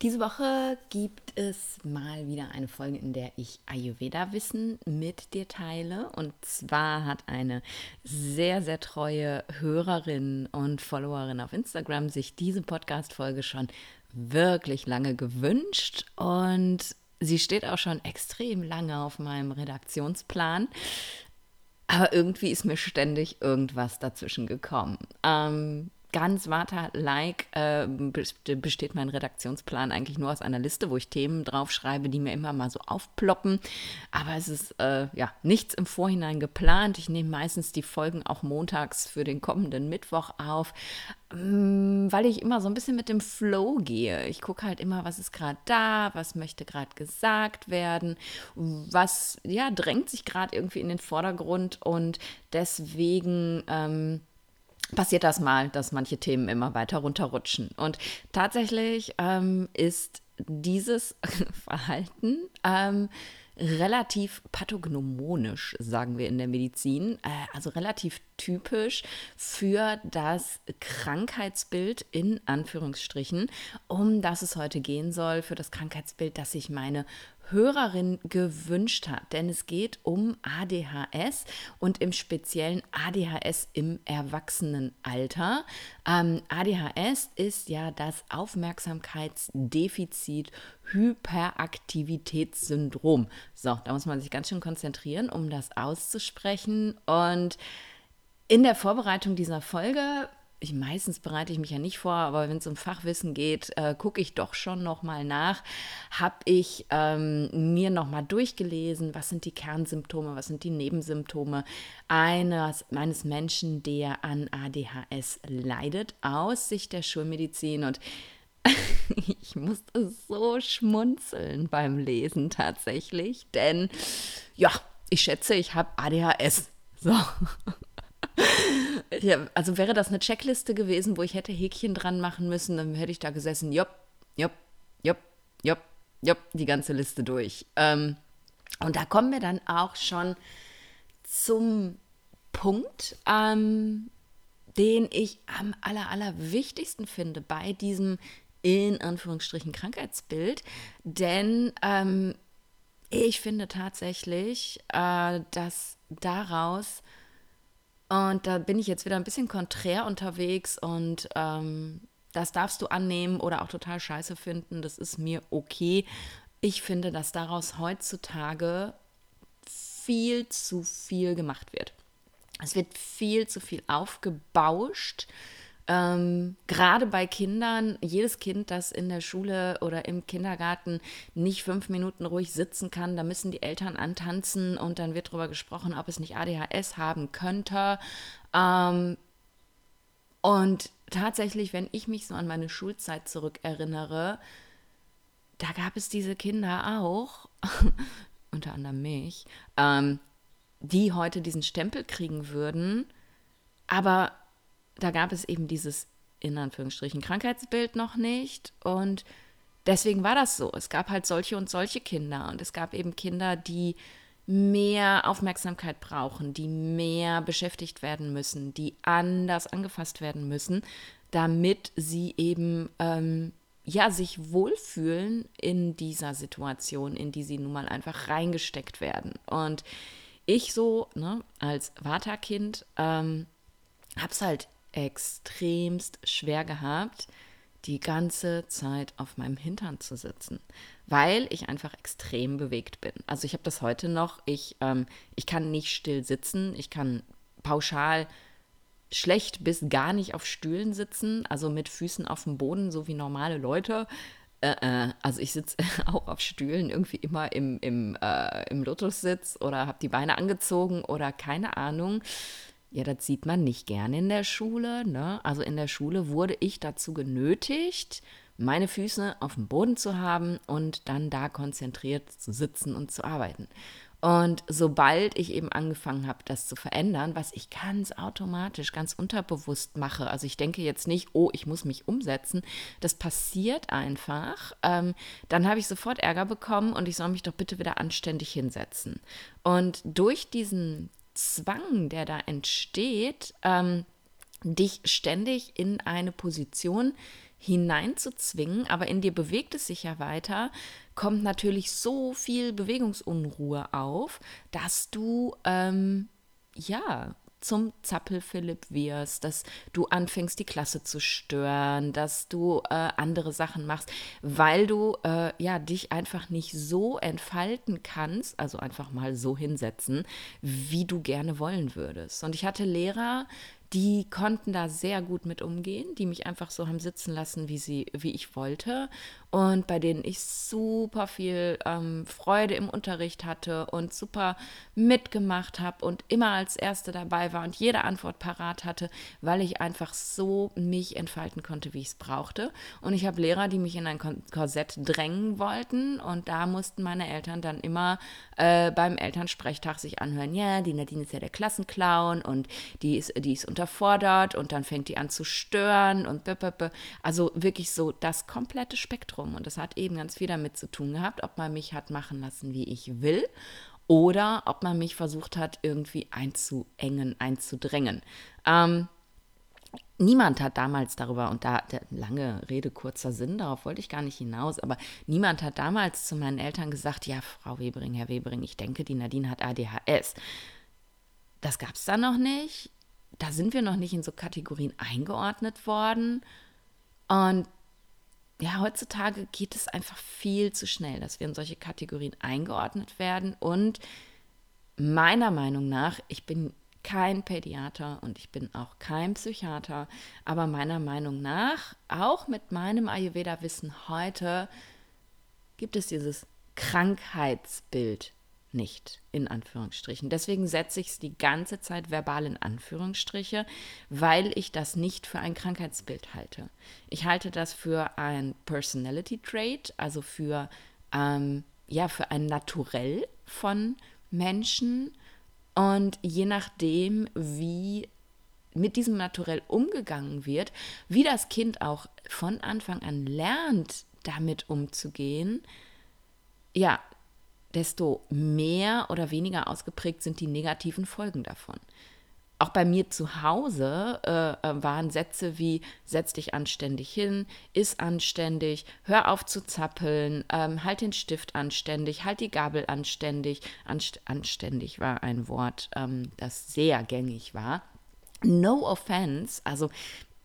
Diese Woche gibt es mal wieder eine Folge, in der ich Ayurveda-Wissen mit dir teile. Und zwar hat eine sehr, sehr treue Hörerin und Followerin auf Instagram sich diese Podcast-Folge schon wirklich lange gewünscht. Und sie steht auch schon extrem lange auf meinem Redaktionsplan. Aber irgendwie ist mir ständig irgendwas dazwischen gekommen. Ähm, ganz Vata-like äh, besteht mein Redaktionsplan eigentlich nur aus einer Liste, wo ich Themen draufschreibe, die mir immer mal so aufploppen. Aber es ist äh, ja nichts im Vorhinein geplant. Ich nehme meistens die Folgen auch montags für den kommenden Mittwoch auf, ähm, weil ich immer so ein bisschen mit dem Flow gehe. Ich gucke halt immer, was ist gerade da, was möchte gerade gesagt werden, was ja drängt sich gerade irgendwie in den Vordergrund und deswegen ähm, passiert das mal, dass manche Themen immer weiter runterrutschen. Und tatsächlich ähm, ist dieses Verhalten ähm, relativ pathognomonisch, sagen wir in der Medizin, äh, also relativ typisch für das Krankheitsbild in Anführungsstrichen, um das es heute gehen soll, für das Krankheitsbild, das sich meine Hörerin gewünscht hat. Denn es geht um ADHS und im speziellen ADHS im Erwachsenenalter. Ähm, ADHS ist ja das Aufmerksamkeitsdefizit Hyperaktivitätssyndrom. So, da muss man sich ganz schön konzentrieren, um das auszusprechen. Und in der Vorbereitung dieser Folge ich meistens bereite ich mich ja nicht vor, aber wenn es um Fachwissen geht, äh, gucke ich doch schon noch mal nach. Habe ich ähm, mir noch mal durchgelesen, was sind die Kernsymptome, was sind die Nebensymptome eines meines Menschen, der an ADHS leidet, aus Sicht der Schulmedizin und ich musste so schmunzeln beim Lesen tatsächlich, denn ja, ich schätze, ich habe ADHS. So. Ja, also wäre das eine Checkliste gewesen, wo ich hätte Häkchen dran machen müssen, dann hätte ich da gesessen, jopp, jopp, jopp, jopp, jopp, die ganze Liste durch. Ähm, und da kommen wir dann auch schon zum Punkt, ähm, den ich am aller, aller wichtigsten finde bei diesem in Anführungsstrichen Krankheitsbild. Denn ähm, ich finde tatsächlich, äh, dass daraus und da bin ich jetzt wieder ein bisschen konträr unterwegs und ähm, das darfst du annehmen oder auch total scheiße finden. Das ist mir okay. Ich finde, dass daraus heutzutage viel zu viel gemacht wird. Es wird viel zu viel aufgebauscht ähm, gerade bei Kindern, jedes Kind, das in der Schule oder im Kindergarten nicht fünf Minuten ruhig sitzen kann, da müssen die Eltern antanzen und dann wird darüber gesprochen, ob es nicht ADHS haben könnte. Ähm, und tatsächlich, wenn ich mich so an meine Schulzeit zurückerinnere, da gab es diese Kinder auch, unter anderem mich, ähm, die heute diesen Stempel kriegen würden, aber da gab es eben dieses in Anführungsstrichen Krankheitsbild noch nicht und deswegen war das so. Es gab halt solche und solche Kinder und es gab eben Kinder, die mehr Aufmerksamkeit brauchen, die mehr beschäftigt werden müssen, die anders angefasst werden müssen, damit sie eben ähm, ja sich wohlfühlen in dieser Situation, in die sie nun mal einfach reingesteckt werden. Und ich so ne, als Vata-Kind ähm, habe es halt extremst schwer gehabt, die ganze Zeit auf meinem Hintern zu sitzen, weil ich einfach extrem bewegt bin. Also ich habe das heute noch, ich, ähm, ich kann nicht still sitzen, ich kann pauschal schlecht bis gar nicht auf Stühlen sitzen, also mit Füßen auf dem Boden, so wie normale Leute. Äh, äh, also ich sitze auch auf Stühlen irgendwie immer im, im, äh, im Lotussitz oder habe die Beine angezogen oder keine Ahnung. Ja, das sieht man nicht gerne in der Schule. Ne? Also in der Schule wurde ich dazu genötigt, meine Füße auf dem Boden zu haben und dann da konzentriert zu sitzen und zu arbeiten. Und sobald ich eben angefangen habe, das zu verändern, was ich ganz automatisch, ganz unterbewusst mache, also ich denke jetzt nicht, oh, ich muss mich umsetzen, das passiert einfach, ähm, dann habe ich sofort Ärger bekommen und ich soll mich doch bitte wieder anständig hinsetzen. Und durch diesen Zwang, der da entsteht, ähm, dich ständig in eine Position hineinzuzwingen, aber in dir bewegt es sich ja weiter, kommt natürlich so viel Bewegungsunruhe auf, dass du ähm, ja zum Zappelphilipp wirst, dass du anfängst, die Klasse zu stören, dass du äh, andere Sachen machst, weil du äh, ja dich einfach nicht so entfalten kannst, also einfach mal so hinsetzen, wie du gerne wollen würdest. Und ich hatte Lehrer, die konnten da sehr gut mit umgehen, die mich einfach so haben sitzen lassen, wie sie, wie ich wollte und bei denen ich super viel ähm, Freude im Unterricht hatte und super mitgemacht habe und immer als Erste dabei war und jede Antwort parat hatte, weil ich einfach so mich entfalten konnte, wie ich es brauchte. Und ich habe Lehrer, die mich in ein Korsett drängen wollten und da mussten meine Eltern dann immer äh, beim Elternsprechtag sich anhören, ja, die Nadine ist ja der Klassenclown und die ist, die ist unterfordert und dann fängt die an zu stören und also wirklich so das komplette Spektrum Spektrum. Und das hat eben ganz viel damit zu tun gehabt, ob man mich hat machen lassen, wie ich will, oder ob man mich versucht hat, irgendwie einzuengen, einzudrängen. Ähm, Niemand hat damals darüber, und da lange Rede, kurzer Sinn, darauf wollte ich gar nicht hinaus, aber niemand hat damals zu meinen Eltern gesagt, ja, Frau Webering, Herr Webering, ich denke, die Nadine hat ADHS. Das gab es da noch nicht. Da sind wir noch nicht in so Kategorien eingeordnet worden. Und ja, heutzutage geht es einfach viel zu schnell, dass wir in solche Kategorien eingeordnet werden. Und meiner Meinung nach, ich bin kein Pädiater und ich bin auch kein Psychiater, aber meiner Meinung nach, auch mit meinem Ayurveda-Wissen heute, gibt es dieses Krankheitsbild nicht, in Anführungsstrichen. Deswegen setze ich es die ganze Zeit verbal in Anführungsstriche, weil ich das nicht für ein Krankheitsbild halte. Ich halte das für ein Personality Trait, also für, ähm, ja, für ein Naturell von Menschen. Und je nachdem, wie mit diesem Naturell umgegangen wird, wie das Kind auch von Anfang an lernt, damit umzugehen, ja, desto mehr oder weniger ausgeprägt sind die negativen Folgen davon. Auch bei mir zu Hause äh, äh, waren Sätze wie setz dich anständig hin, iss anständig, hör auf zu zappeln, ähm, halt den Stift anständig, halt die Gabel anständig. Anst anständig war ein Wort, ähm, das sehr gängig war. No offense, also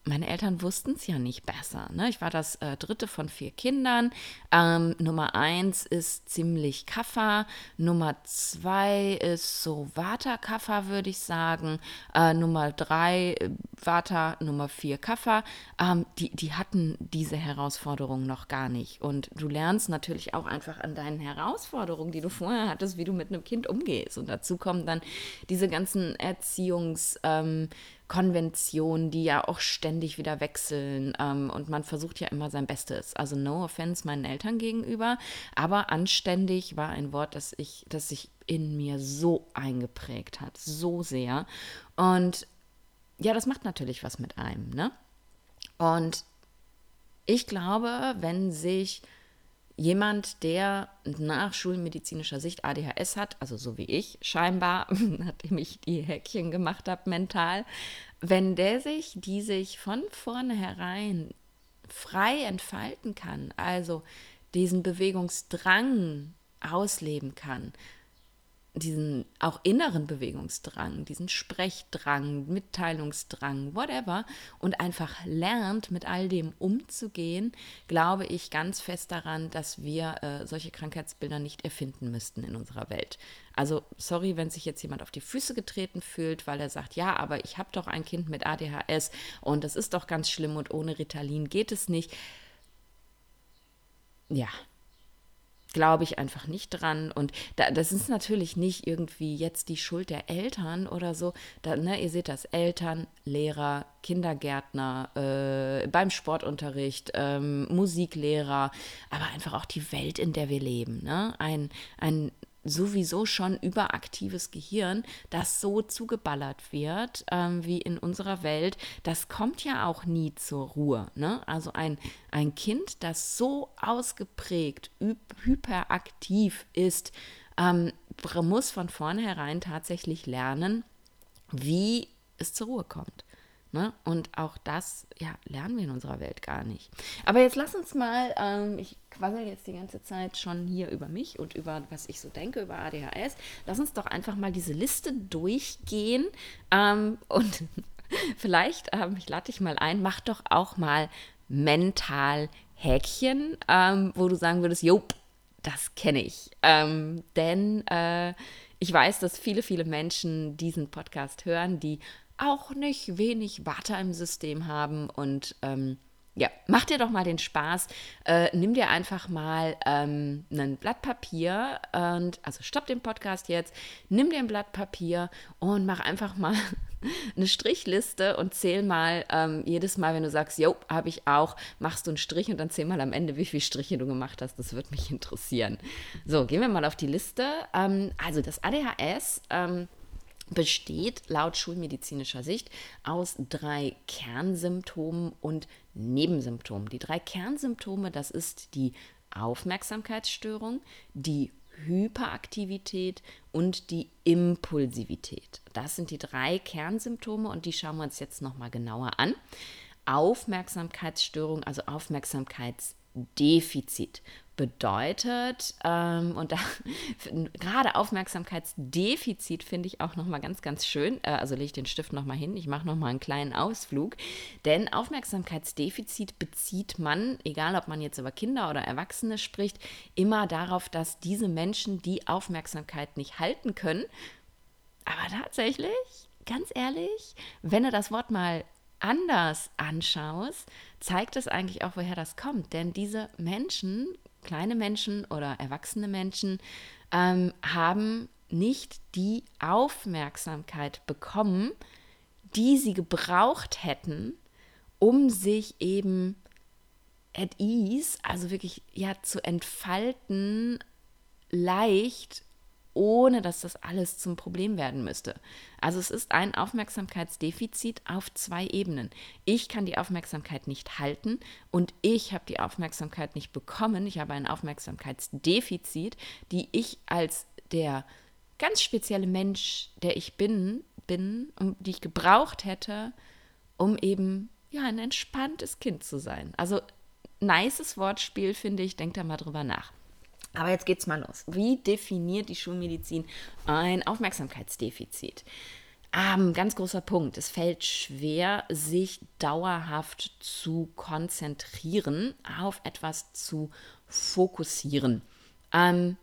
meine Eltern wussten es ja nicht besser. Ne? Ich war das äh, dritte von vier Kindern. Ähm, Nummer eins ist ziemlich Kaffer. Nummer zwei ist so Vata-Kaffer, würde ich sagen. Äh, Nummer drei äh, Vata, Nummer vier Kaffer. Ähm, die, die hatten diese Herausforderungen noch gar nicht. Und du lernst natürlich auch einfach an deinen Herausforderungen, die du vorher hattest, wie du mit einem Kind umgehst. Und dazu kommen dann diese ganzen Erziehungs- ähm, Konventionen, die ja auch ständig wieder wechseln ähm, und man versucht ja immer sein Bestes. Also no offense meinen Eltern gegenüber, aber anständig war ein Wort, das ich, das sich in mir so eingeprägt hat, so sehr. Und ja, das macht natürlich was mit einem, ne? Und ich glaube, wenn sich jemand, der nach schulmedizinischer Sicht ADHS hat, also so wie ich scheinbar, nachdem ich die Häkchen gemacht habe mental, wenn der sich, die sich von vornherein frei entfalten kann, also diesen Bewegungsdrang ausleben kann, diesen auch inneren Bewegungsdrang, diesen Sprechdrang, Mitteilungsdrang, whatever, und einfach lernt, mit all dem umzugehen, glaube ich ganz fest daran, dass wir äh, solche Krankheitsbilder nicht erfinden müssten in unserer Welt. Also sorry, wenn sich jetzt jemand auf die Füße getreten fühlt, weil er sagt, ja, aber ich habe doch ein Kind mit ADHS und das ist doch ganz schlimm und ohne Ritalin geht es nicht. Ja, glaube ich einfach nicht dran. Und da, das ist natürlich nicht irgendwie jetzt die Schuld der Eltern oder so. Da, ne, ihr seht das, Eltern, Lehrer, Kindergärtner, äh, beim Sportunterricht, ähm, Musiklehrer, aber einfach auch die Welt, in der wir leben. Ne? Ein, ein sowieso schon überaktives Gehirn, das so zugeballert wird ähm, wie in unserer Welt, das kommt ja auch nie zur Ruhe. Ne? Also ein, ein Kind, das so ausgeprägt hyperaktiv ist, ähm, muss von vornherein tatsächlich lernen, wie es zur Ruhe kommt. Ne? Und auch das, ja, lernen wir in unserer Welt gar nicht. Aber jetzt lass uns mal, ähm, ich quassel jetzt die ganze Zeit schon hier über mich und über was ich so denke über ADHS. Lass uns doch einfach mal diese Liste durchgehen ähm, und vielleicht, ähm, ich lade dich mal ein, mach doch auch mal mental Häkchen, ähm, wo du sagen würdest, jo, das kenne ich. Ähm, denn äh, ich weiß, dass viele, viele Menschen diesen Podcast hören, die auch nicht wenig Water im System haben und ähm, ja, mach dir doch mal den Spaß. Äh, nimm dir einfach mal ähm, ein Blatt Papier und also stopp den Podcast jetzt, nimm dir ein Blatt Papier und mach einfach mal eine Strichliste und zähl mal ähm, jedes Mal, wenn du sagst, jo, habe ich auch, machst du einen Strich und dann zähl mal am Ende, wie viele Striche du gemacht hast. Das würde mich interessieren. So, gehen wir mal auf die Liste. Ähm, also das ADHS ähm, besteht laut schulmedizinischer Sicht aus drei Kernsymptomen und Nebensymptomen. Die drei Kernsymptome, das ist die Aufmerksamkeitsstörung, die Hyperaktivität und die Impulsivität. Das sind die drei Kernsymptome und die schauen wir uns jetzt nochmal genauer an. Aufmerksamkeitsstörung, also Aufmerksamkeitsdefizit bedeutet. Ähm, und da gerade Aufmerksamkeitsdefizit finde ich auch nochmal ganz, ganz schön. Äh, also lege ich den Stift nochmal hin. Ich mache nochmal einen kleinen Ausflug. Denn Aufmerksamkeitsdefizit bezieht man, egal ob man jetzt über Kinder oder Erwachsene spricht, immer darauf, dass diese Menschen die Aufmerksamkeit nicht halten können. Aber tatsächlich, ganz ehrlich, wenn du das Wort mal anders anschaust, zeigt es eigentlich auch, woher das kommt. Denn diese Menschen kleine Menschen oder erwachsene Menschen ähm, haben nicht die Aufmerksamkeit bekommen, die sie gebraucht hätten, um sich eben at ease, also wirklich ja zu entfalten, leicht ohne dass das alles zum Problem werden müsste. Also es ist ein Aufmerksamkeitsdefizit auf zwei Ebenen. Ich kann die Aufmerksamkeit nicht halten und ich habe die Aufmerksamkeit nicht bekommen. Ich habe ein Aufmerksamkeitsdefizit, die ich als der ganz spezielle Mensch, der ich bin, bin, um, die ich gebraucht hätte, um eben ja ein entspanntes Kind zu sein. Also nices Wortspiel finde ich, denkt da mal drüber nach. Aber jetzt geht's mal los. Wie definiert die Schulmedizin ein Aufmerksamkeitsdefizit? Ähm, ganz großer Punkt. Es fällt schwer, sich dauerhaft zu konzentrieren, auf etwas zu fokussieren. Ähm,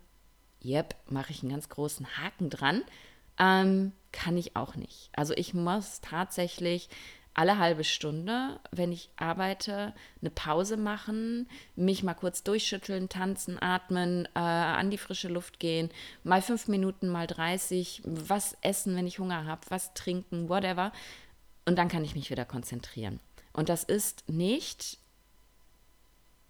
yep, mache ich einen ganz großen Haken dran. Ähm, kann ich auch nicht. Also ich muss tatsächlich alle halbe Stunde, wenn ich arbeite, eine Pause machen, mich mal kurz durchschütteln, tanzen, atmen, äh, an die frische Luft gehen, mal fünf Minuten, mal 30, was essen, wenn ich Hunger habe, was trinken, whatever. Und dann kann ich mich wieder konzentrieren. Und das ist nicht.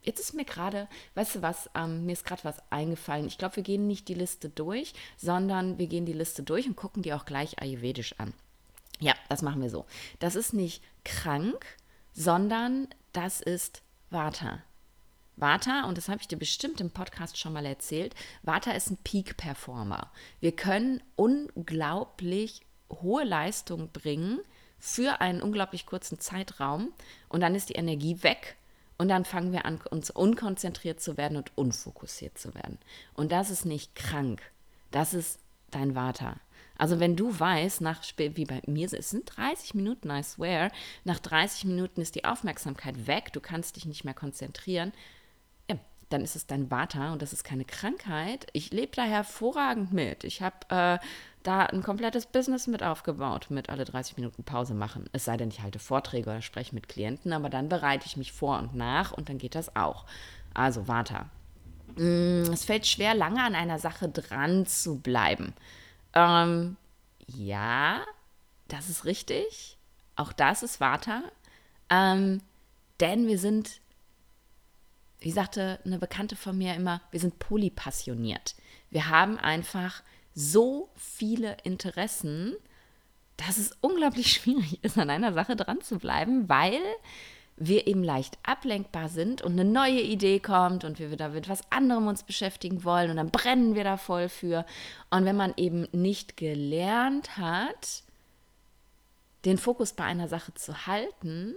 Jetzt ist mir gerade, weißt du was, ähm, mir ist gerade was eingefallen. Ich glaube, wir gehen nicht die Liste durch, sondern wir gehen die Liste durch und gucken die auch gleich ayurvedisch an. Ja, das machen wir so. Das ist nicht krank, sondern das ist Vata. Vata, und das habe ich dir bestimmt im Podcast schon mal erzählt, Vata ist ein Peak-Performer. Wir können unglaublich hohe Leistung bringen für einen unglaublich kurzen Zeitraum und dann ist die Energie weg und dann fangen wir an, uns unkonzentriert zu werden und unfokussiert zu werden. Und das ist nicht krank, das ist dein Vata. Also wenn du weißt, nach, wie bei mir, es sind 30 Minuten, I swear, nach 30 Minuten ist die Aufmerksamkeit weg, du kannst dich nicht mehr konzentrieren, ja, dann ist es dein Vata und das ist keine Krankheit. Ich lebe da hervorragend mit. Ich habe äh, da ein komplettes Business mit aufgebaut, mit alle 30 Minuten Pause machen. Es sei denn, ich halte Vorträge oder spreche mit Klienten, aber dann bereite ich mich vor und nach und dann geht das auch. Also Vata. Mm, es fällt schwer, lange an einer Sache dran zu bleiben. Ähm, ja, das ist richtig. Auch das ist Vata. Ähm, denn wir sind, wie sagte eine Bekannte von mir immer, wir sind polypassioniert. Wir haben einfach so viele Interessen, dass es unglaublich schwierig ist, an einer Sache dran zu bleiben, weil wir eben leicht ablenkbar sind und eine neue Idee kommt und wir wieder mit was anderem uns beschäftigen wollen und dann brennen wir da voll für. Und wenn man eben nicht gelernt hat, den Fokus bei einer Sache zu halten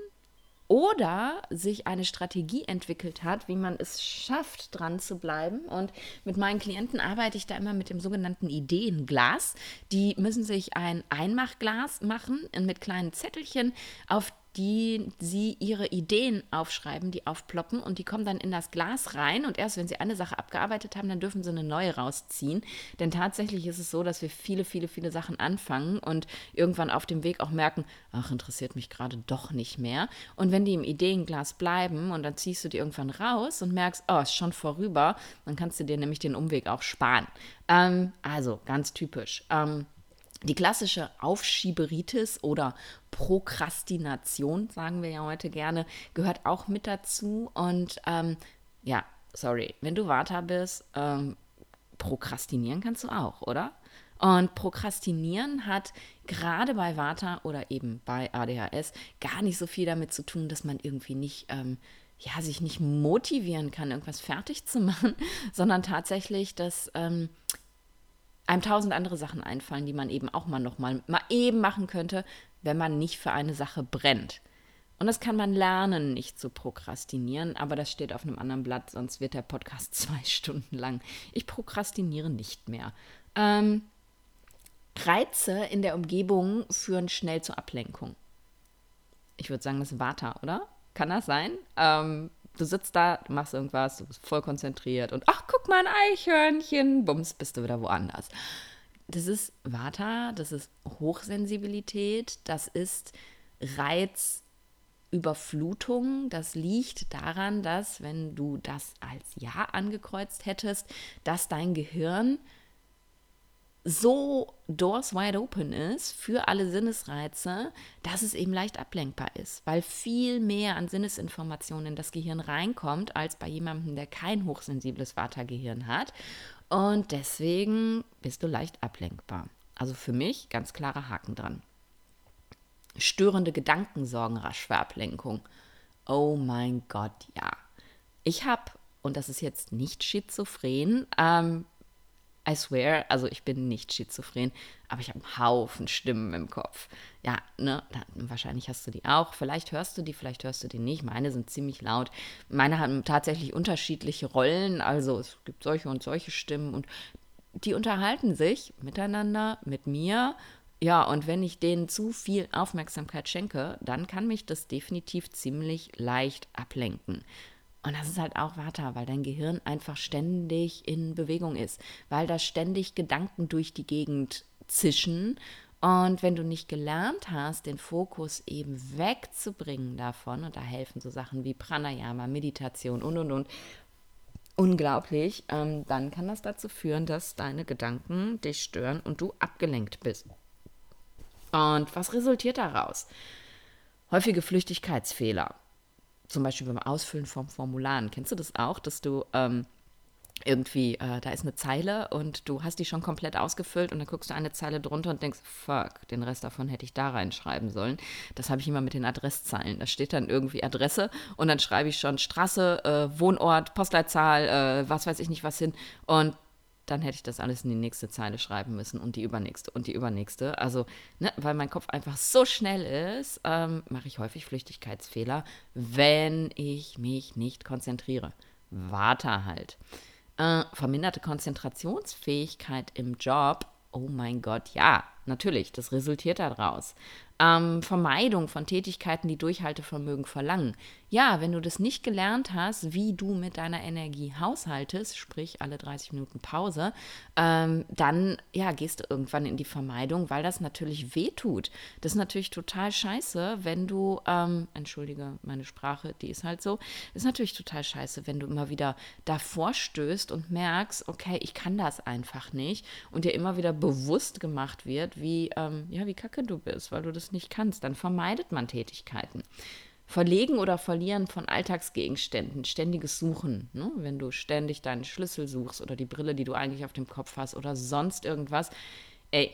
oder sich eine Strategie entwickelt hat, wie man es schafft, dran zu bleiben. Und mit meinen Klienten arbeite ich da immer mit dem sogenannten Ideenglas. Die müssen sich ein Einmachglas machen mit kleinen Zettelchen, auf die sie ihre Ideen aufschreiben, die aufploppen und die kommen dann in das Glas rein und erst wenn sie eine Sache abgearbeitet haben, dann dürfen sie eine neue rausziehen. Denn tatsächlich ist es so, dass wir viele, viele, viele Sachen anfangen und irgendwann auf dem Weg auch merken, ach, interessiert mich gerade doch nicht mehr. Und wenn die im Ideenglas bleiben und dann ziehst du die irgendwann raus und merkst, oh, ist schon vorüber, dann kannst du dir nämlich den Umweg auch sparen. Ähm, also ganz typisch. Ähm, die klassische Aufschieberitis oder Prokrastination, sagen wir ja heute gerne, gehört auch mit dazu. Und ähm, ja, sorry, wenn du Vata bist, ähm, prokrastinieren kannst du auch, oder? Und Prokrastinieren hat gerade bei Vata oder eben bei ADHS gar nicht so viel damit zu tun, dass man irgendwie nicht, ähm, ja, sich nicht motivieren kann, irgendwas fertig zu machen, sondern tatsächlich, dass ähm, einem tausend andere Sachen einfallen, die man eben auch mal noch mal, mal eben machen könnte, wenn man nicht für eine Sache brennt. Und das kann man lernen, nicht zu prokrastinieren, aber das steht auf einem anderen Blatt, sonst wird der Podcast zwei Stunden lang. Ich prokrastiniere nicht mehr. Ähm, Reize in der Umgebung führen schnell zur Ablenkung. Ich würde sagen, das ist Vata, oder? Kann das sein? Ähm, du sitzt da, du machst irgendwas, du bist voll konzentriert und ach, guck mal ein Eichhörnchen, bums, bist du wieder woanders. Das ist Vata, das ist Hochsensibilität, das ist Reizüberflutung. Das liegt daran, dass, wenn du das als Ja angekreuzt hättest, dass dein Gehirn so doors wide open ist für alle Sinnesreize, dass es eben leicht ablenkbar ist, weil viel mehr an Sinnesinformationen in das Gehirn reinkommt, als bei jemandem, der kein hochsensibles Vata-Gehirn hat. Und deswegen bist du leicht ablenkbar. Also für mich ganz klarer Haken dran. Störende Gedanken sorgen rasch für Ablenkung. Oh mein Gott, ja. Ich habe, und das ist jetzt nicht schizophren, ähm, I swear, also ich bin nicht schizophren, aber ich habe einen Haufen Stimmen im Kopf. Ja, ne, wahrscheinlich hast du die auch. Vielleicht hörst du die, vielleicht hörst du die nicht. Meine sind ziemlich laut. Meine haben tatsächlich unterschiedliche Rollen. Also es gibt solche und solche Stimmen und die unterhalten sich miteinander, mit mir. Ja, und wenn ich denen zu viel Aufmerksamkeit schenke, dann kann mich das definitiv ziemlich leicht ablenken. Und das ist halt auch Vata, weil dein Gehirn einfach ständig in Bewegung ist, weil da ständig Gedanken durch die Gegend zischen. Und wenn du nicht gelernt hast, den Fokus eben wegzubringen davon, und da helfen so Sachen wie Pranayama, Meditation und und und, unglaublich, ähm, dann kann das dazu führen, dass deine Gedanken dich stören und du abgelenkt bist. Und was resultiert daraus? Häufige Flüchtigkeitsfehler zum Beispiel beim Ausfüllen von Formularen. Kennst du das auch, dass du ähm, irgendwie, äh, da ist eine Zeile und du hast die schon komplett ausgefüllt und dann guckst du eine Zeile drunter und denkst, fuck, den Rest davon hätte ich da reinschreiben sollen. Das habe ich immer mit den Adresszeilen. Da steht dann irgendwie Adresse und dann schreibe ich schon Straße, äh, Wohnort, Postleitzahl, äh, was weiß ich nicht was hin und dann hätte ich das alles in die nächste Zeile schreiben müssen und die übernächste und die übernächste. Also, ne, weil mein Kopf einfach so schnell ist, ähm, mache ich häufig Flüchtigkeitsfehler, wenn ich mich nicht konzentriere. Warte halt. Äh, verminderte Konzentrationsfähigkeit im Job. Oh mein Gott, ja, natürlich, das resultiert daraus. Ähm, Vermeidung von Tätigkeiten, die Durchhaltevermögen verlangen. Ja, wenn du das nicht gelernt hast, wie du mit deiner Energie haushaltest, sprich alle 30 Minuten Pause, ähm, dann ja, gehst du irgendwann in die Vermeidung, weil das natürlich wehtut. Das ist natürlich total scheiße, wenn du, ähm, entschuldige meine Sprache, die ist halt so, ist natürlich total scheiße, wenn du immer wieder davor stößt und merkst, okay, ich kann das einfach nicht und dir immer wieder bewusst gemacht wird, wie, ähm, ja, wie kacke du bist, weil du das nicht kannst, dann vermeidet man Tätigkeiten. Verlegen oder Verlieren von Alltagsgegenständen, ständiges Suchen, ne? wenn du ständig deinen Schlüssel suchst oder die Brille, die du eigentlich auf dem Kopf hast oder sonst irgendwas. Ey,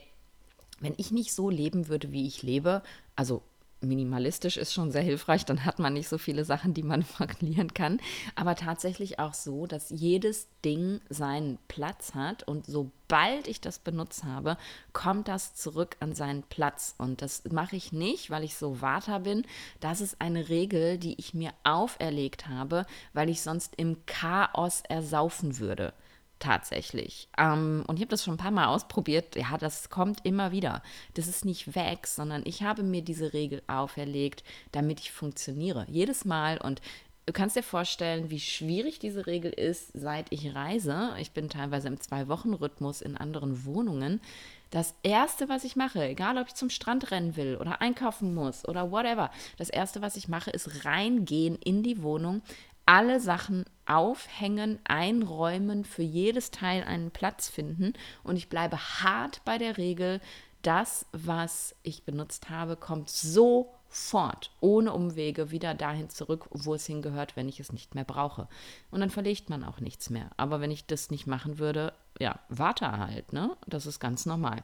wenn ich nicht so leben würde, wie ich lebe, also minimalistisch ist schon sehr hilfreich, dann hat man nicht so viele Sachen, die man verlieren kann. Aber tatsächlich auch so, dass jedes Ding seinen Platz hat und sobald ich das benutzt habe, kommt das zurück an seinen Platz. Und das mache ich nicht, weil ich so Water bin. Das ist eine Regel, die ich mir auferlegt habe, weil ich sonst im Chaos ersaufen würde tatsächlich. Ähm, und ich habe das schon ein paar Mal ausprobiert. Ja, das kommt immer wieder. Das ist nicht weg, sondern ich habe mir diese Regel auferlegt, damit ich funktioniere. Jedes Mal. Und du kannst dir vorstellen, wie schwierig diese Regel ist, seit ich reise. Ich bin teilweise im Zwei-Wochen-Rhythmus in anderen Wohnungen. Das Erste, was ich mache, egal ob ich zum Strand rennen will oder einkaufen muss oder whatever, das Erste, was ich mache, ist reingehen in die Wohnung, alle Sachen aufhängen, einräumen, für jedes Teil einen Platz finden. Und ich bleibe hart bei der Regel, das, was ich benutzt habe, kommt sofort, ohne Umwege, wieder dahin zurück, wo es hingehört, wenn ich es nicht mehr brauche. Und dann verlegt man auch nichts mehr. Aber wenn ich das nicht machen würde, ja, warte halt, ne? Das ist ganz normal.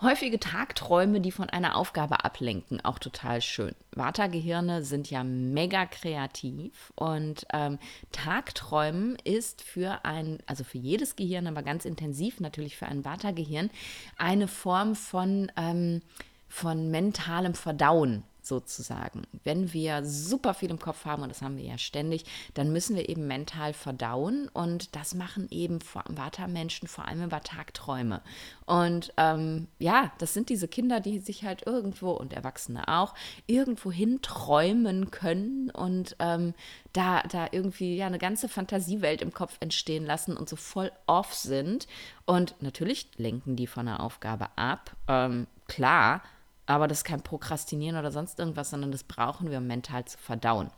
Häufige Tagträume, die von einer Aufgabe ablenken, auch total schön. Vata-Gehirne sind ja mega kreativ und ähm, Tagträumen ist für ein, also für jedes Gehirn, aber ganz intensiv natürlich für ein Vata-Gehirn, eine Form von, ähm, von mentalem Verdauen sozusagen. Wenn wir super viel im Kopf haben, und das haben wir ja ständig, dann müssen wir eben mental verdauen und das machen eben Vata-Menschen vor allem über Tagträume. Und ähm, ja, das sind diese Kinder, die sich halt irgendwo und Erwachsene auch irgendwo hinträumen können und ähm, da, da irgendwie ja eine ganze Fantasiewelt im Kopf entstehen lassen und so voll off sind. Und natürlich lenken die von der Aufgabe ab. Ähm, klar, aber das ist kein Prokrastinieren oder sonst irgendwas, sondern das brauchen wir, um mental zu verdauen.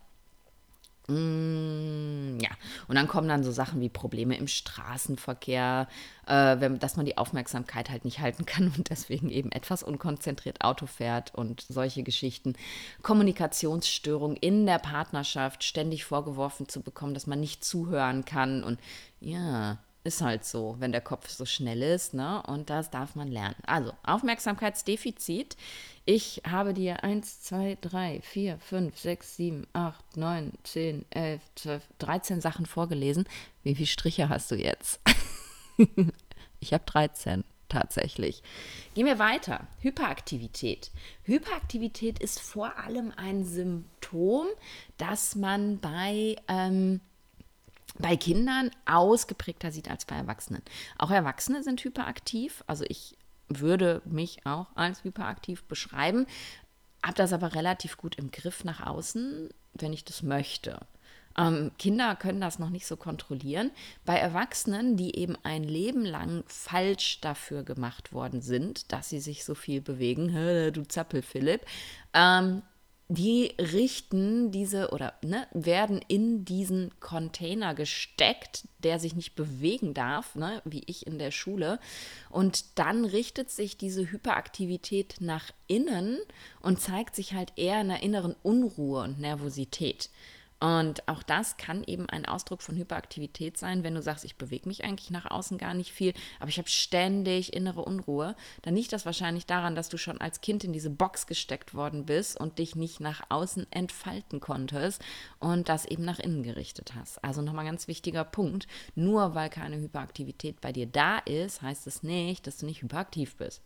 Mm, ja, und dann kommen dann so Sachen wie Probleme im Straßenverkehr, äh, wenn, dass man die Aufmerksamkeit halt nicht halten kann und deswegen eben etwas unkonzentriert Auto fährt und solche Geschichten. Kommunikationsstörung in der Partnerschaft, ständig vorgeworfen zu bekommen, dass man nicht zuhören kann und ja, ist halt so, wenn der Kopf so schnell ist, ne? Und das darf man lernen. Also, Aufmerksamkeitsdefizit. Ich habe dir 1, 2, 3, 4, 5, 6, 7, 8, 9, 10, 11, 12, 13 Sachen vorgelesen. Wie viele Striche hast du jetzt? ich habe 13 tatsächlich. Gehen wir weiter. Hyperaktivität. Hyperaktivität ist vor allem ein Symptom, das man bei ähm, bei Kindern ausgeprägter sieht als bei Erwachsenen. Auch Erwachsene sind hyperaktiv. Also ich würde mich auch als hyperaktiv beschreiben, habe das aber relativ gut im Griff nach außen, wenn ich das möchte. Ähm, Kinder können das noch nicht so kontrollieren. Bei Erwachsenen, die eben ein Leben lang falsch dafür gemacht worden sind, dass sie sich so viel bewegen, du Zappel Philipp, ähm, die richten diese oder ne, werden in diesen Container gesteckt, der sich nicht bewegen darf, ne, wie ich in der Schule. Und dann richtet sich diese Hyperaktivität nach innen und zeigt sich halt eher in der inneren Unruhe und Nervosität. Und auch das kann eben ein Ausdruck von Hyperaktivität sein, wenn du sagst, ich bewege mich eigentlich nach außen gar nicht viel, aber ich habe ständig innere Unruhe. Dann liegt das wahrscheinlich daran, dass du schon als Kind in diese Box gesteckt worden bist und dich nicht nach außen entfalten konntest und das eben nach innen gerichtet hast. Also nochmal ganz wichtiger Punkt. Nur weil keine Hyperaktivität bei dir da ist, heißt es nicht, dass du nicht hyperaktiv bist.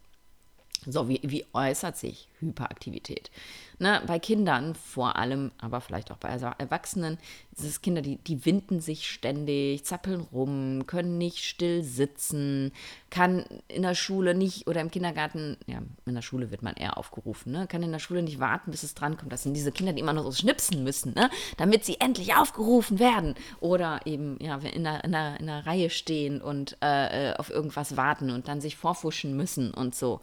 So, wie, wie äußert sich Hyperaktivität? Ne, bei Kindern vor allem, aber vielleicht auch bei Erwachsenen, sind es Kinder, die, die winden sich ständig, zappeln rum, können nicht still sitzen, kann in der Schule nicht oder im Kindergarten, ja, in der Schule wird man eher aufgerufen, ne, kann in der Schule nicht warten, bis es drankommt. Das sind diese Kinder, die immer nur so schnipsen müssen, ne, damit sie endlich aufgerufen werden. Oder eben, ja, in der, in der, in der Reihe stehen und äh, auf irgendwas warten und dann sich vorfuschen müssen und so.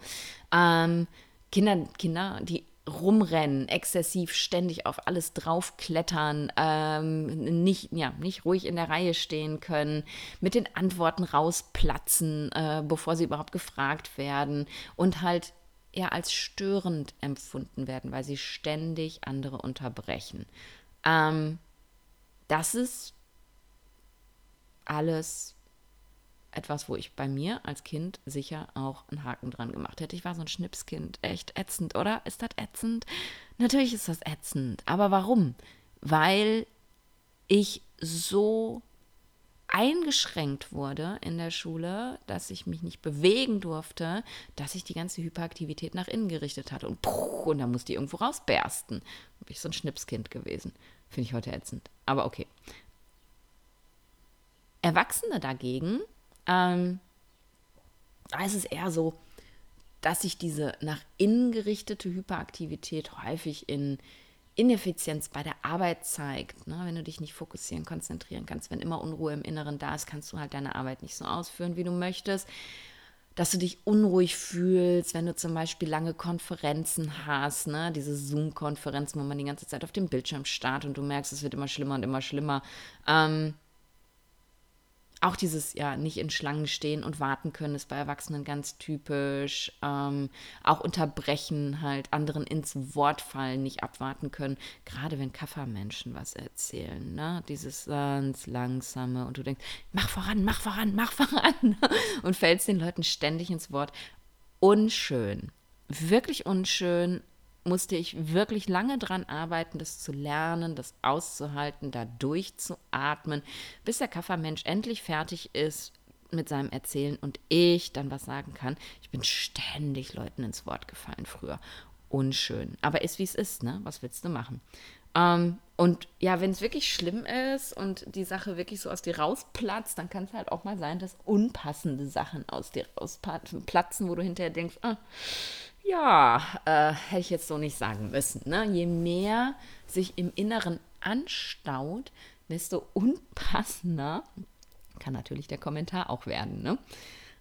Ähm, Kinder, Kinder, die rumrennen, exzessiv ständig auf alles draufklettern, ähm, nicht, ja, nicht ruhig in der Reihe stehen können, mit den Antworten rausplatzen, äh, bevor sie überhaupt gefragt werden und halt eher als störend empfunden werden, weil sie ständig andere unterbrechen. Ähm, das ist alles etwas, wo ich bei mir als Kind sicher auch einen Haken dran gemacht hätte. Ich war so ein Schnipskind. Echt ätzend, oder? Ist das ätzend? Natürlich ist das ätzend. Aber warum? Weil ich so eingeschränkt wurde in der Schule, dass ich mich nicht bewegen durfte, dass ich die ganze Hyperaktivität nach innen gerichtet hatte. Und, und dann musste ich irgendwo rausbersten. Bin ich so ein Schnipskind gewesen. Finde ich heute ätzend. Aber okay. Erwachsene dagegen, ähm, da ist es eher so, dass sich diese nach innen gerichtete Hyperaktivität häufig in Ineffizienz bei der Arbeit zeigt. Ne? Wenn du dich nicht fokussieren, konzentrieren kannst, wenn immer Unruhe im Inneren da ist, kannst du halt deine Arbeit nicht so ausführen, wie du möchtest. Dass du dich unruhig fühlst, wenn du zum Beispiel lange Konferenzen hast, ne? diese Zoom-Konferenzen, wo man die ganze Zeit auf dem Bildschirm startet und du merkst, es wird immer schlimmer und immer schlimmer. Ähm, auch dieses, ja, nicht in Schlangen stehen und warten können, ist bei Erwachsenen ganz typisch. Ähm, auch unterbrechen, halt anderen ins Wort fallen, nicht abwarten können. Gerade wenn Kaffermenschen was erzählen, ne? Dieses ganz langsame und du denkst, mach voran, mach voran, mach voran. und fällst den Leuten ständig ins Wort. Unschön. Wirklich unschön musste ich wirklich lange dran arbeiten, das zu lernen, das auszuhalten, da durchzuatmen, bis der Kaffermensch endlich fertig ist mit seinem Erzählen und ich dann was sagen kann. Ich bin ständig Leuten ins Wort gefallen früher. Unschön. Aber ist wie es ist, ne? Was willst du machen? Ähm, und ja, wenn es wirklich schlimm ist und die Sache wirklich so aus dir rausplatzt, dann kann es halt auch mal sein, dass unpassende Sachen aus dir rausplatzen, wo du hinterher denkst, ah, ja, äh, hätte ich jetzt so nicht sagen müssen. Ne? Je mehr sich im Inneren anstaut, desto unpassender kann natürlich der Kommentar auch werden. Ne?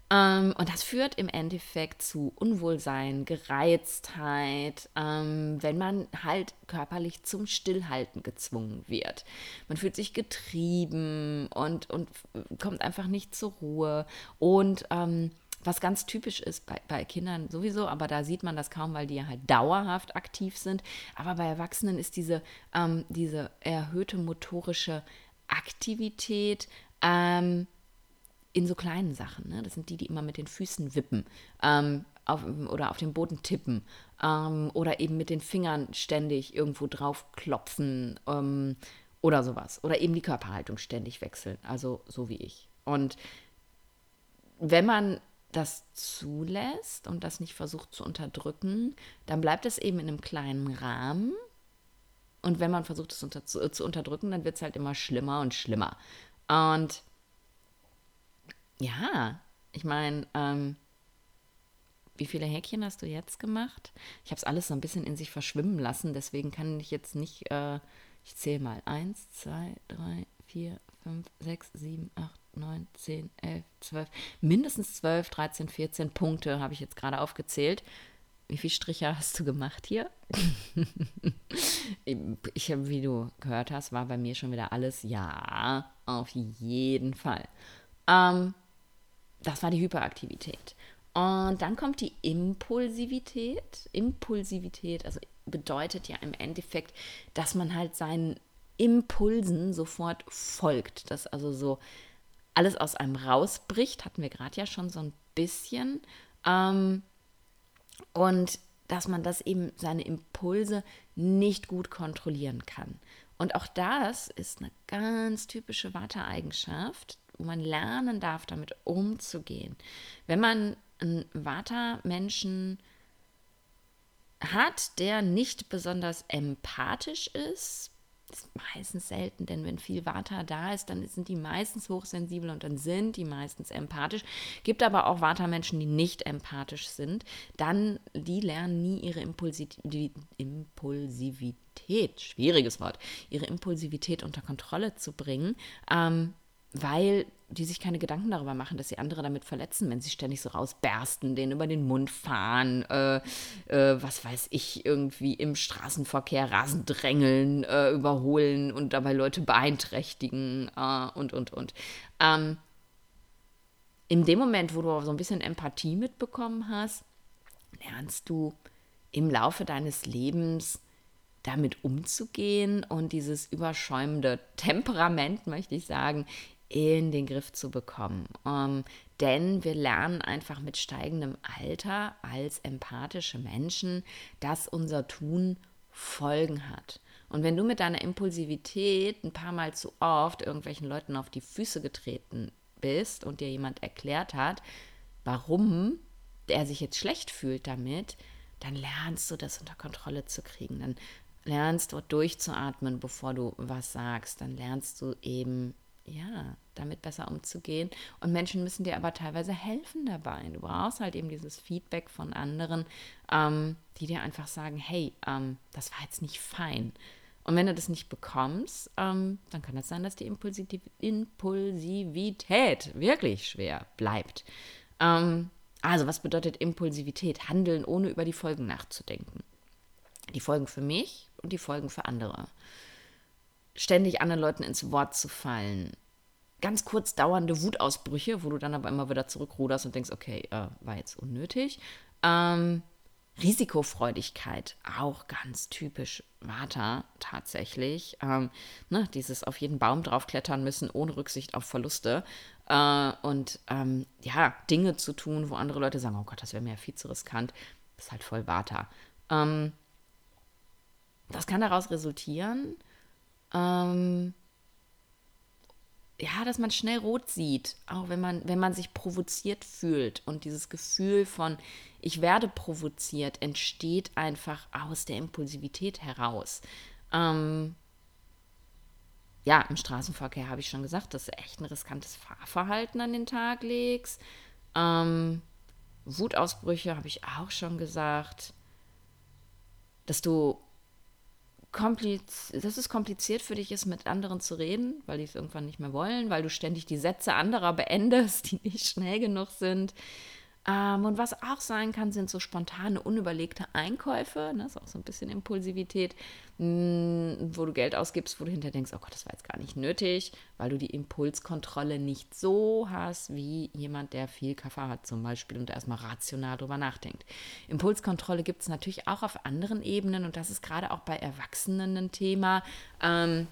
Ähm, und das führt im Endeffekt zu Unwohlsein, Gereiztheit, ähm, wenn man halt körperlich zum Stillhalten gezwungen wird. Man fühlt sich getrieben und, und kommt einfach nicht zur Ruhe und ähm, was ganz typisch ist bei, bei Kindern sowieso, aber da sieht man das kaum, weil die ja halt dauerhaft aktiv sind. Aber bei Erwachsenen ist diese, ähm, diese erhöhte motorische Aktivität ähm, in so kleinen Sachen. Ne? Das sind die, die immer mit den Füßen wippen ähm, auf, oder auf den Boden tippen ähm, oder eben mit den Fingern ständig irgendwo drauf klopfen ähm, oder sowas. Oder eben die Körperhaltung ständig wechseln, also so wie ich. Und wenn man das zulässt und das nicht versucht zu unterdrücken, dann bleibt es eben in einem kleinen Rahmen. Und wenn man versucht, es unter, zu, zu, unterdrücken, dann wird es halt immer schlimmer und schlimmer. Und ja, ich meine, ähm, wie viele Häkchen hast du jetzt gemacht? Ich habe es alles so ein bisschen in sich verschwimmen lassen, deswegen kann ich jetzt nicht, äh, ich zähle mal. Eins, zwei, drei, vier, fünf, sechs, sieben, acht, 9, 10, 11, 12, mindestens 12, 13, 14 Punkte habe ich jetzt gerade aufgezählt. Wie viele Striche hast du gemacht hier? ich habe, wie du gehört hast, war bei mir schon wieder alles ja, auf jeden Fall. Ähm, das war die Hyperaktivität. Und dann kommt die Impulsivität. Impulsivität, also bedeutet ja im Endeffekt, dass man halt seinen Impulsen sofort folgt. Dass also so alles aus einem rausbricht, hatten wir gerade ja schon so ein bisschen. Ähm, und dass man das eben, seine Impulse nicht gut kontrollieren kann. Und auch das ist eine ganz typische Vata-Eigenschaft, wo man lernen darf, damit umzugehen. Wenn man einen Vata-Menschen hat, der nicht besonders empathisch ist, ist meistens selten, denn wenn viel Vata da ist, dann sind die meistens hochsensibel und dann sind die meistens empathisch. Gibt aber auch Vata-Menschen, die nicht empathisch sind. Dann, die lernen nie ihre Impulsivität, Impulsivität schwieriges Wort, ihre Impulsivität unter Kontrolle zu bringen. Ähm, weil die sich keine Gedanken darüber machen, dass sie andere damit verletzen, wenn sie ständig so rausbersten, denen über den Mund fahren, äh, äh, was weiß ich, irgendwie im Straßenverkehr rasend drängeln, äh, überholen und dabei Leute beeinträchtigen äh, und, und, und. Ähm, in dem Moment, wo du so ein bisschen Empathie mitbekommen hast, lernst du im Laufe deines Lebens damit umzugehen und dieses überschäumende Temperament, möchte ich sagen, in den Griff zu bekommen. Um, denn wir lernen einfach mit steigendem Alter als empathische Menschen, dass unser Tun Folgen hat. Und wenn du mit deiner Impulsivität ein paar Mal zu oft irgendwelchen Leuten auf die Füße getreten bist und dir jemand erklärt hat, warum er sich jetzt schlecht fühlt damit, dann lernst du das unter Kontrolle zu kriegen. Dann lernst du durchzuatmen, bevor du was sagst. Dann lernst du eben, ja, damit besser umzugehen. Und Menschen müssen dir aber teilweise helfen dabei. Du brauchst halt eben dieses Feedback von anderen, ähm, die dir einfach sagen, hey, ähm, das war jetzt nicht fein. Und wenn du das nicht bekommst, ähm, dann kann es das sein, dass die Impulsivität wirklich schwer bleibt. Ähm, also, was bedeutet Impulsivität? Handeln, ohne über die Folgen nachzudenken. Die Folgen für mich und die Folgen für andere. Ständig anderen Leuten ins Wort zu fallen. Ganz kurz dauernde Wutausbrüche, wo du dann aber immer wieder zurückruderst und denkst, okay, äh, war jetzt unnötig. Ähm, Risikofreudigkeit, auch ganz typisch Vata tatsächlich. Ähm, ne, dieses auf jeden Baum draufklettern müssen, ohne Rücksicht auf Verluste. Äh, und ähm, ja, Dinge zu tun, wo andere Leute sagen, oh Gott, das wäre mir ja viel zu riskant. Das ist halt voll Vata. Ähm, das kann daraus resultieren, ähm, ja, dass man schnell rot sieht, auch wenn man, wenn man sich provoziert fühlt. Und dieses Gefühl von, ich werde provoziert, entsteht einfach aus der Impulsivität heraus. Ähm, ja, im Straßenverkehr habe ich schon gesagt, dass du echt ein riskantes Fahrverhalten an den Tag legst. Ähm, Wutausbrüche habe ich auch schon gesagt, dass du kompliz dass es kompliziert für dich ist, mit anderen zu reden, weil die es irgendwann nicht mehr wollen, weil du ständig die Sätze anderer beendest, die nicht schnell genug sind. Ähm, und was auch sein kann, sind so spontane, unüberlegte Einkäufe. Ne? Das ist auch so ein bisschen Impulsivität, mh, hm, wo du Geld ausgibst, wo du hinterher denkst, oh Gott, das war jetzt gar nicht nötig, weil du die Impulskontrolle nicht so hast wie jemand, der viel Kaffee hat zum Beispiel und erstmal rational drüber nachdenkt. Impulskontrolle gibt es natürlich auch auf anderen Ebenen und das ist gerade auch bei Erwachsenen ein Thema. Ähm,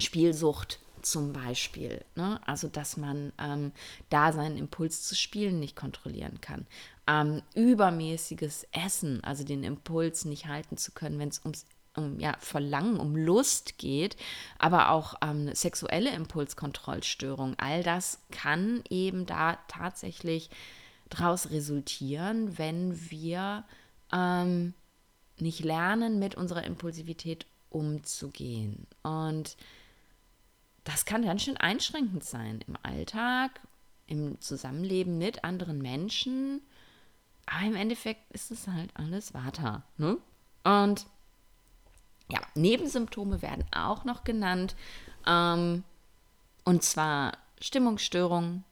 Spielsucht zum Beispiel. Ne? Also, dass man ähm, da seinen Impuls zu spielen nicht kontrollieren kann. Ähm, übermäßiges Essen, also den Impuls nicht halten zu können, wenn es ums um ja, Verlangen, um Lust geht, aber auch ähm, sexuelle Impulskontrollstörung. All das kann eben da tatsächlich daraus resultieren, wenn wir ähm, nicht lernen, mit unserer Impulsivität umzugehen. Und das kann ganz schön einschränkend sein im Alltag, im Zusammenleben mit anderen Menschen. Aber im Endeffekt ist es halt alles Vata. Ne? Und ja, Nebensymptome werden auch noch genannt. Ähm, und zwar Stimmungsstörungen.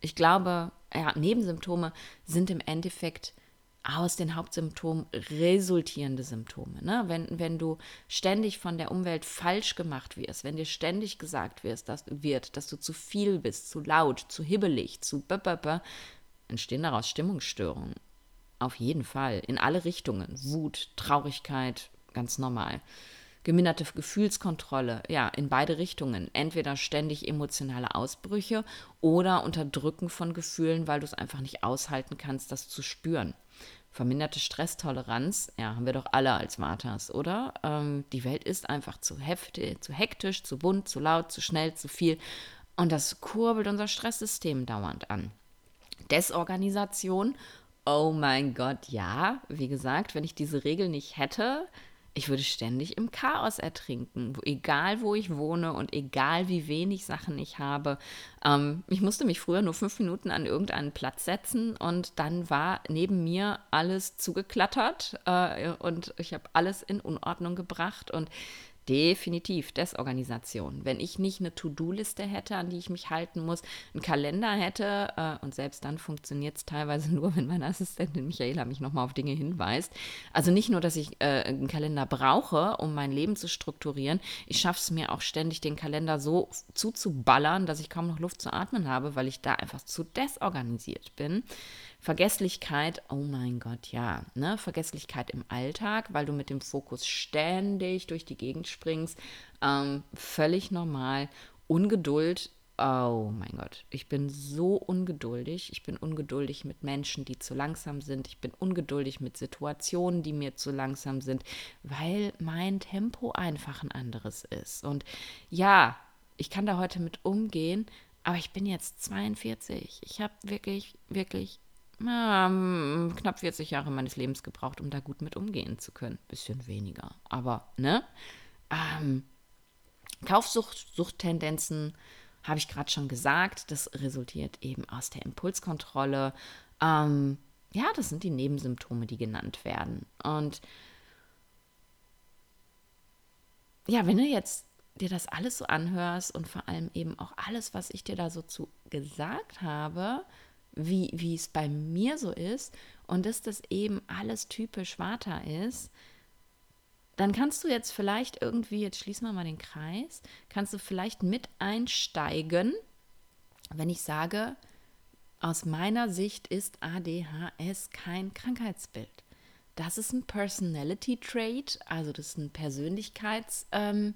Ich glaube, ja, Nebensymptome sind im Endeffekt aus den Hauptsymptomen resultierende Symptome. Ne? Wenn, wenn du ständig von der Umwelt falsch gemacht wirst, wenn dir ständig gesagt wirst, dass, wird, dass du zu viel bist, zu laut, zu hibbelig, zu böpöpö, entstehen daraus Stimmungsstörungen. Auf jeden Fall, in alle Richtungen. Wut, Traurigkeit, ganz normal. Geminderte Gefühlskontrolle, ja, in beide Richtungen. Entweder ständig emotionale Ausbrüche oder Unterdrücken von Gefühlen, weil du es einfach nicht aushalten kannst, das zu spüren. Verminderte Stresstoleranz, ja, haben wir doch alle als Marthas, oder? Ähm, die Welt ist einfach zu heftig, zu hektisch, zu bunt, zu laut, zu schnell, zu viel. Und das kurbelt unser Stresssystem dauernd an. Desorganisation, oh mein Gott, ja. Wie gesagt, wenn ich diese Regel nicht hätte, ich würde ständig im Chaos ertrinken, egal wo ich wohne und egal wie wenig Sachen ich habe. Ähm, ich musste mich früher nur fünf Minuten an irgendeinen Platz setzen und dann war neben mir alles zugeklattert äh, und ich habe alles in Unordnung gebracht und Definitiv Desorganisation. Wenn ich nicht eine To-Do-Liste hätte, an die ich mich halten muss, einen Kalender hätte, äh, und selbst dann funktioniert es teilweise nur, wenn meine Assistentin Michaela mich nochmal auf Dinge hinweist. Also nicht nur, dass ich äh, einen Kalender brauche, um mein Leben zu strukturieren, ich schaffe es mir auch ständig, den Kalender so zuzuballern, dass ich kaum noch Luft zu atmen habe, weil ich da einfach zu desorganisiert bin. Vergesslichkeit, oh mein Gott, ja, ne? Vergesslichkeit im Alltag, weil du mit dem Fokus ständig durch die Gegend springst, ähm, völlig normal. Ungeduld, oh mein Gott, ich bin so ungeduldig. Ich bin ungeduldig mit Menschen, die zu langsam sind. Ich bin ungeduldig mit Situationen, die mir zu langsam sind, weil mein Tempo einfach ein anderes ist. Und ja, ich kann da heute mit umgehen, aber ich bin jetzt 42. Ich habe wirklich, wirklich ähm, knapp 40 Jahre meines Lebens gebraucht, um da gut mit umgehen zu können. Bisschen weniger, aber ne? Ähm, Kaufsucht, Suchttendenzen, habe ich gerade schon gesagt, das resultiert eben aus der Impulskontrolle. Ähm, ja, das sind die Nebensymptome, die genannt werden. Und ja, wenn du jetzt dir das alles so anhörst und vor allem eben auch alles, was ich dir da so zu gesagt habe, wie, wie es bei mir so ist und dass das eben alles typisch Vata ist, dann kannst du jetzt vielleicht irgendwie, jetzt schließen wir mal den Kreis, kannst du vielleicht mit einsteigen, wenn ich sage, aus meiner Sicht ist ADHS kein Krankheitsbild. Das ist ein Personality Trait, also das ist ein Persönlichkeitsmerkmal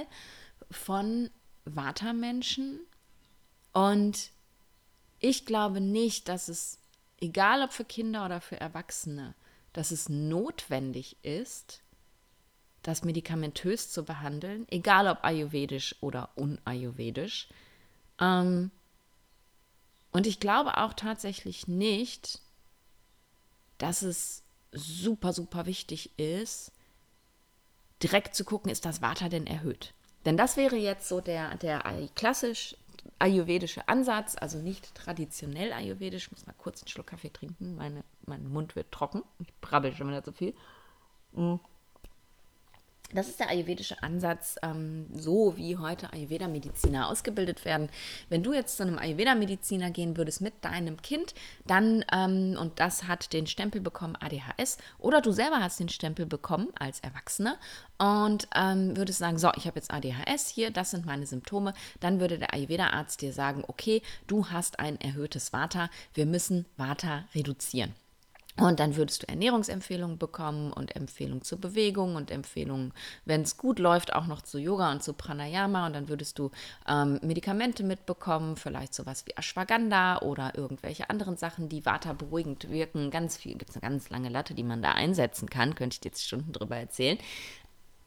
ähm, von Vata-Menschen. Und ich glaube nicht, dass es, egal ob für Kinder oder für Erwachsene, dass es notwendig ist, das medikamentös zu behandeln, egal ob ayurvedisch oder unayurvedisch. Ähm, und ich glaube auch tatsächlich nicht, dass es super, super wichtig ist, direkt zu gucken, ist das Vata denn erhöht? Denn das wäre jetzt so der, der klassisch ayurvedische Ansatz, also nicht traditionell ayurvedisch. Ich muss mal kurz einen Schluck Kaffee trinken, meine, mein Mund wird trocken. Ich brabbel schon wieder zu viel. Mm. Das ist der ayurvedische Ansatz, ähm, so wie heute Ayurveda-Mediziner ausgebildet werden. Wenn du jetzt zu einem Ayurveda-Mediziner gehen würdest mit deinem Kind, dann, ähm, und das hat den Stempel bekommen ADHS, oder du selber hast den Stempel bekommen als Erwachsener und ähm, würdest sagen, so, ich habe jetzt ADHS hier, das sind meine Symptome, dann würde der Ayurveda-Arzt dir sagen, okay, du hast ein erhöhtes Vata, wir müssen Vata reduzieren. Und dann würdest du Ernährungsempfehlungen bekommen und Empfehlungen zur Bewegung und Empfehlungen, wenn es gut läuft, auch noch zu Yoga und zu Pranayama. Und dann würdest du ähm, Medikamente mitbekommen, vielleicht sowas wie Ashwagandha oder irgendwelche anderen Sachen, die Vata beruhigend wirken. Ganz viel, gibt es eine ganz lange Latte, die man da einsetzen kann, könnte ich dir jetzt Stunden drüber erzählen.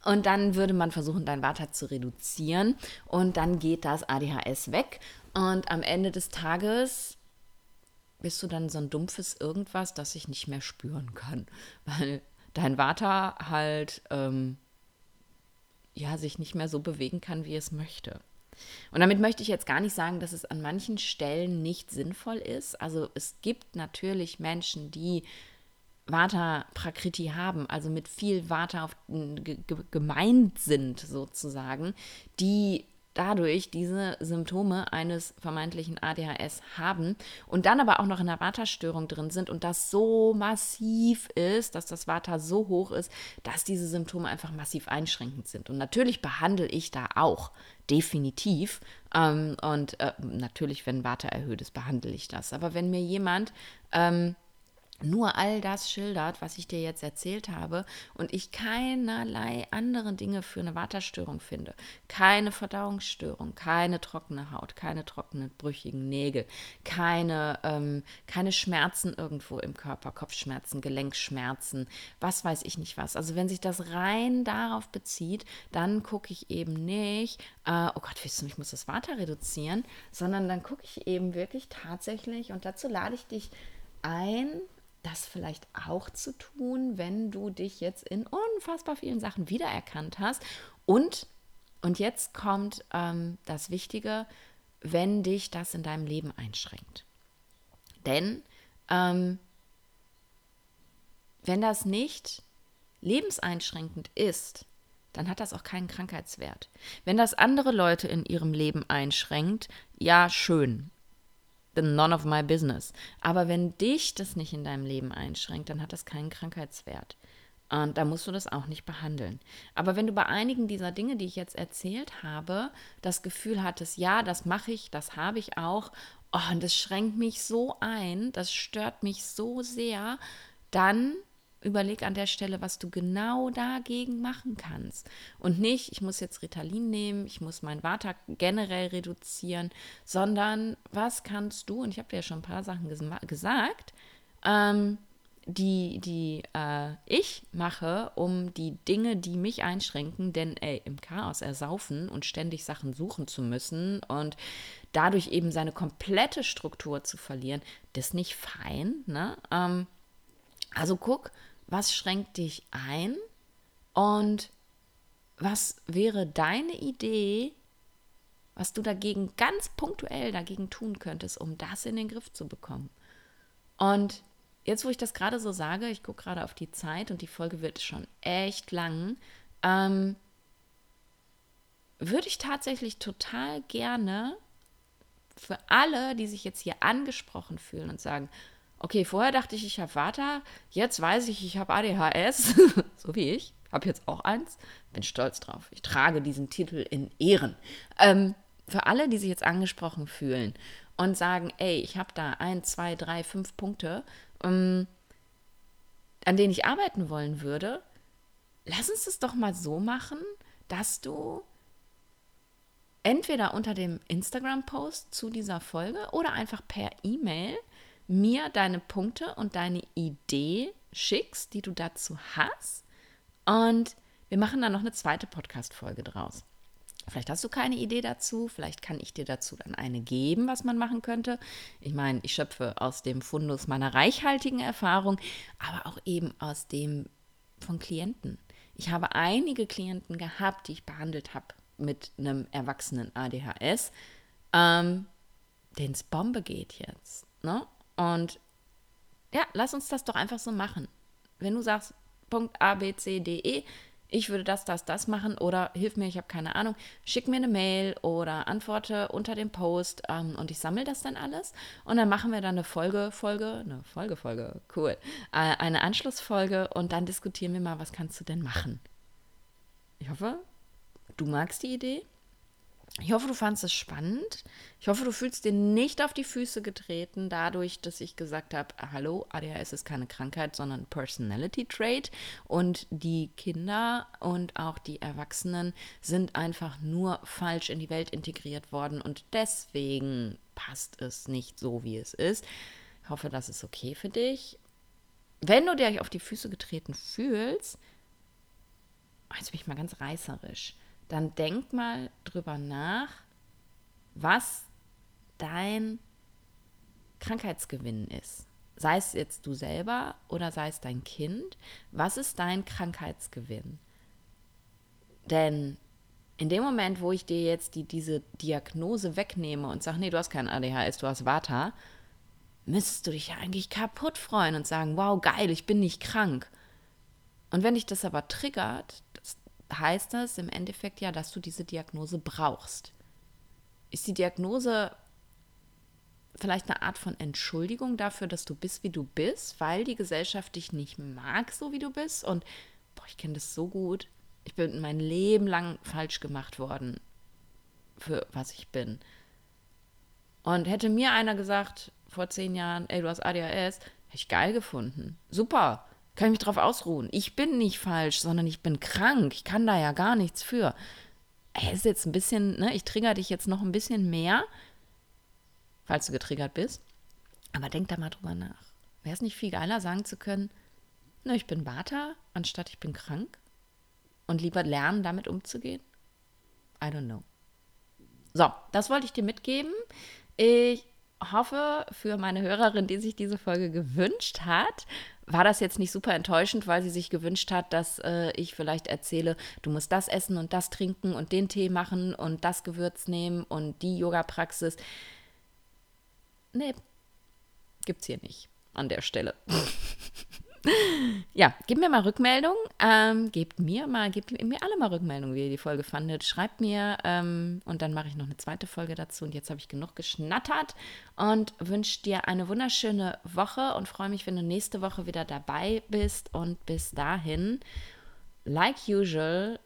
Und dann würde man versuchen, dein Vata zu reduzieren und dann geht das ADHS weg. Und am Ende des Tages bist du dann so ein dumpfes Irgendwas, das ich nicht mehr spüren kann, weil dein Vater halt ähm, ja sich nicht mehr so bewegen kann, wie es möchte. Und damit möchte ich jetzt gar nicht sagen, dass es an manchen Stellen nicht sinnvoll ist. Also es gibt natürlich Menschen, die Vata Prakriti haben, also mit viel Vata auf, gemeint sind sozusagen, die dadurch diese Symptome eines vermeintlichen ADHS haben und dann aber auch noch in der Vata-Störung drin sind und das so massiv ist, dass das Vata so hoch ist, dass diese Symptome einfach massiv einschränkend sind. Und natürlich behandle ich da auch definitiv. Ähm, und äh, natürlich, wenn Vata erhöht ist, behandle ich das. Aber wenn mir jemand ähm, nur all das schildert, was ich dir jetzt erzählt habe und ich keinerlei andere Dinge für eine Waterstörung finde. Keine Verdauungsstörung, keine trockene Haut, keine trockenen, brüchigen Nägel, keine, ähm, keine Schmerzen irgendwo im Körper, Kopfschmerzen, Gelenkschmerzen, was weiß ich nicht was. Also wenn sich das rein darauf bezieht, dann gucke ich eben nicht, äh, oh Gott, weißt du, ich muss das Water reduzieren, sondern dann gucke ich eben wirklich tatsächlich und dazu lade ich dich ein, das vielleicht auch zu tun, wenn du dich jetzt in unfassbar vielen Sachen wiedererkannt hast. Und, und jetzt kommt ähm, das Wichtige, wenn dich das in deinem Leben einschränkt. Denn ähm, wenn das nicht lebenseinschränkend ist, dann hat das auch keinen Krankheitswert. Wenn das andere Leute in ihrem Leben einschränkt, ja, schön none of my business. Aber wenn dich das nicht in deinem Leben einschränkt, dann hat das keinen Krankheitswert. Und da musst du das auch nicht behandeln. Aber wenn du bei einigen dieser Dinge, die ich jetzt erzählt habe, das Gefühl hattest, ja, das mache ich, das habe ich auch, oh, und das schränkt mich so ein, das stört mich so sehr, dann überleg an der Stelle, was du genau dagegen machen kannst. Und nicht, ich muss jetzt Ritalin nehmen, ich muss meinen Vata generell reduzieren, sondern was kannst du, und ich habe dir ja schon ein paar Sachen ges gesagt, ähm, die, die äh, ich mache, um die Dinge, die mich einschränken, denn ey, im Chaos ersaufen und ständig Sachen suchen zu müssen und dadurch eben seine komplette Struktur zu verlieren, das ist nicht fein. Ne? Ähm, also guck, was schränkt dich ein und was wäre deine Idee, was du dagegen ganz punktuell dagegen tun könntest, um das in den Griff zu bekommen. Und jetzt, wo ich das gerade so sage, ich gucke gerade auf die Zeit und die Folge wird schon echt lang, ähm, würde ich tatsächlich total gerne für alle, die sich jetzt hier angesprochen fühlen und sagen, okay, vorher dachte ich, ich habe Vater, jetzt weiß ich, ich habe ADHS, so wie ich, habe jetzt auch eins, bin stolz drauf. Ich trage diesen Titel in Ehren. Ähm, für alle, die sich jetzt angesprochen fühlen und sagen, ey, ich habe da ein, zwei, drei, fünf Punkte, ähm, an denen ich arbeiten wollen würde, lass uns das doch mal so machen, dass du entweder unter dem Instagram-Post zu dieser Folge oder einfach per E-Mail mir deine Punkte und deine Idee schickst, die du dazu hast. Und wir machen dann noch eine zweite Podcast-Folge draus. Vielleicht hast du keine Idee dazu, vielleicht kann ich dir dazu dann eine geben, was man machen könnte. Ich meine, ich schöpfe aus dem Fundus meiner reichhaltigen Erfahrung, aber auch eben aus dem von Klienten. Ich habe einige Klienten gehabt, die ich behandelt habe mit einem erwachsenen ADHS, ähm, denen es Bombe geht jetzt. Ne? Und ja, lass uns das doch einfach so machen. Wenn du sagst, Punkt A, B, C, D, E, ich würde das, das, das machen oder hilf mir, ich habe keine Ahnung, schick mir eine Mail oder antworte unter dem Post ähm, und ich sammle das dann alles und dann machen wir dann eine Folge, Folge, eine Folge, Folge, cool, äh, eine Anschlussfolge und dann diskutieren wir mal, was kannst du denn machen. Ich hoffe, du magst die Idee. Ich hoffe, du fandest es spannend. Ich hoffe, du fühlst dir nicht auf die Füße getreten, dadurch, dass ich gesagt habe, hallo, ADHS ist keine Krankheit, sondern Personality Trait. Und die Kinder und auch die Erwachsenen sind einfach nur falsch in die Welt integriert worden und deswegen passt es nicht so, wie es ist. Ich hoffe, das ist okay für dich. Wenn du dir auf die Füße getreten fühlst, jetzt bin ich mal ganz reißerisch dann denk mal drüber nach, was dein Krankheitsgewinn ist. Sei es jetzt du selber oder sei es dein Kind, was ist dein Krankheitsgewinn? Denn in dem Moment, wo ich dir jetzt die, diese Diagnose wegnehme und sage, nee, du hast kein ADHS, du hast Vata, müsstest du dich ja eigentlich kaputt freuen und sagen, wow, geil, ich bin nicht krank. Und wenn dich das aber triggert, heißt das im Endeffekt ja, dass du diese Diagnose brauchst. Ist die Diagnose vielleicht eine Art von Entschuldigung dafür, dass du bist, wie du bist, weil die Gesellschaft dich nicht mag, so wie du bist? Und boah, ich kenne das so gut. Ich bin mein Leben lang falsch gemacht worden für was ich bin. Und hätte mir einer gesagt vor zehn Jahren, ey, du hast ADHS, hätte ich geil gefunden. Super kann ich mich darauf ausruhen. Ich bin nicht falsch, sondern ich bin krank. Ich kann da ja gar nichts für. Es ist jetzt ein bisschen, ne, ich trigger dich jetzt noch ein bisschen mehr, falls du getriggert bist. Aber denk da mal drüber nach. Wäre es nicht viel geiler, sagen zu können, ne, ich bin Vata, anstatt ich bin krank? Und lieber lernen, damit umzugehen? I don't know. So, das wollte ich dir mitgeben. Ich hoffe für meine Hörerin, die sich diese Folge gewünscht hat, war das jetzt nicht super enttäuschend, weil sie sich gewünscht hat, dass äh, ich vielleicht erzähle, du musst das essen und das trinken und den Tee machen und das Gewürz nehmen und die Yoga-Praxis. Nee, gibt's hier nicht an der Stelle. ja, gebt mir mal Rückmeldung. Ähm, gebt mir mal, gebt mir alle mal Rückmeldung, wie ihr die Folge fandet. Schreibt mir ähm, und dann mache ich noch eine zweite Folge dazu. Und jetzt habe ich genug geschnattert und wünsche dir eine wunderschöne Woche und freue mich, wenn du nächste Woche wieder dabei bist. Und bis dahin, like usual,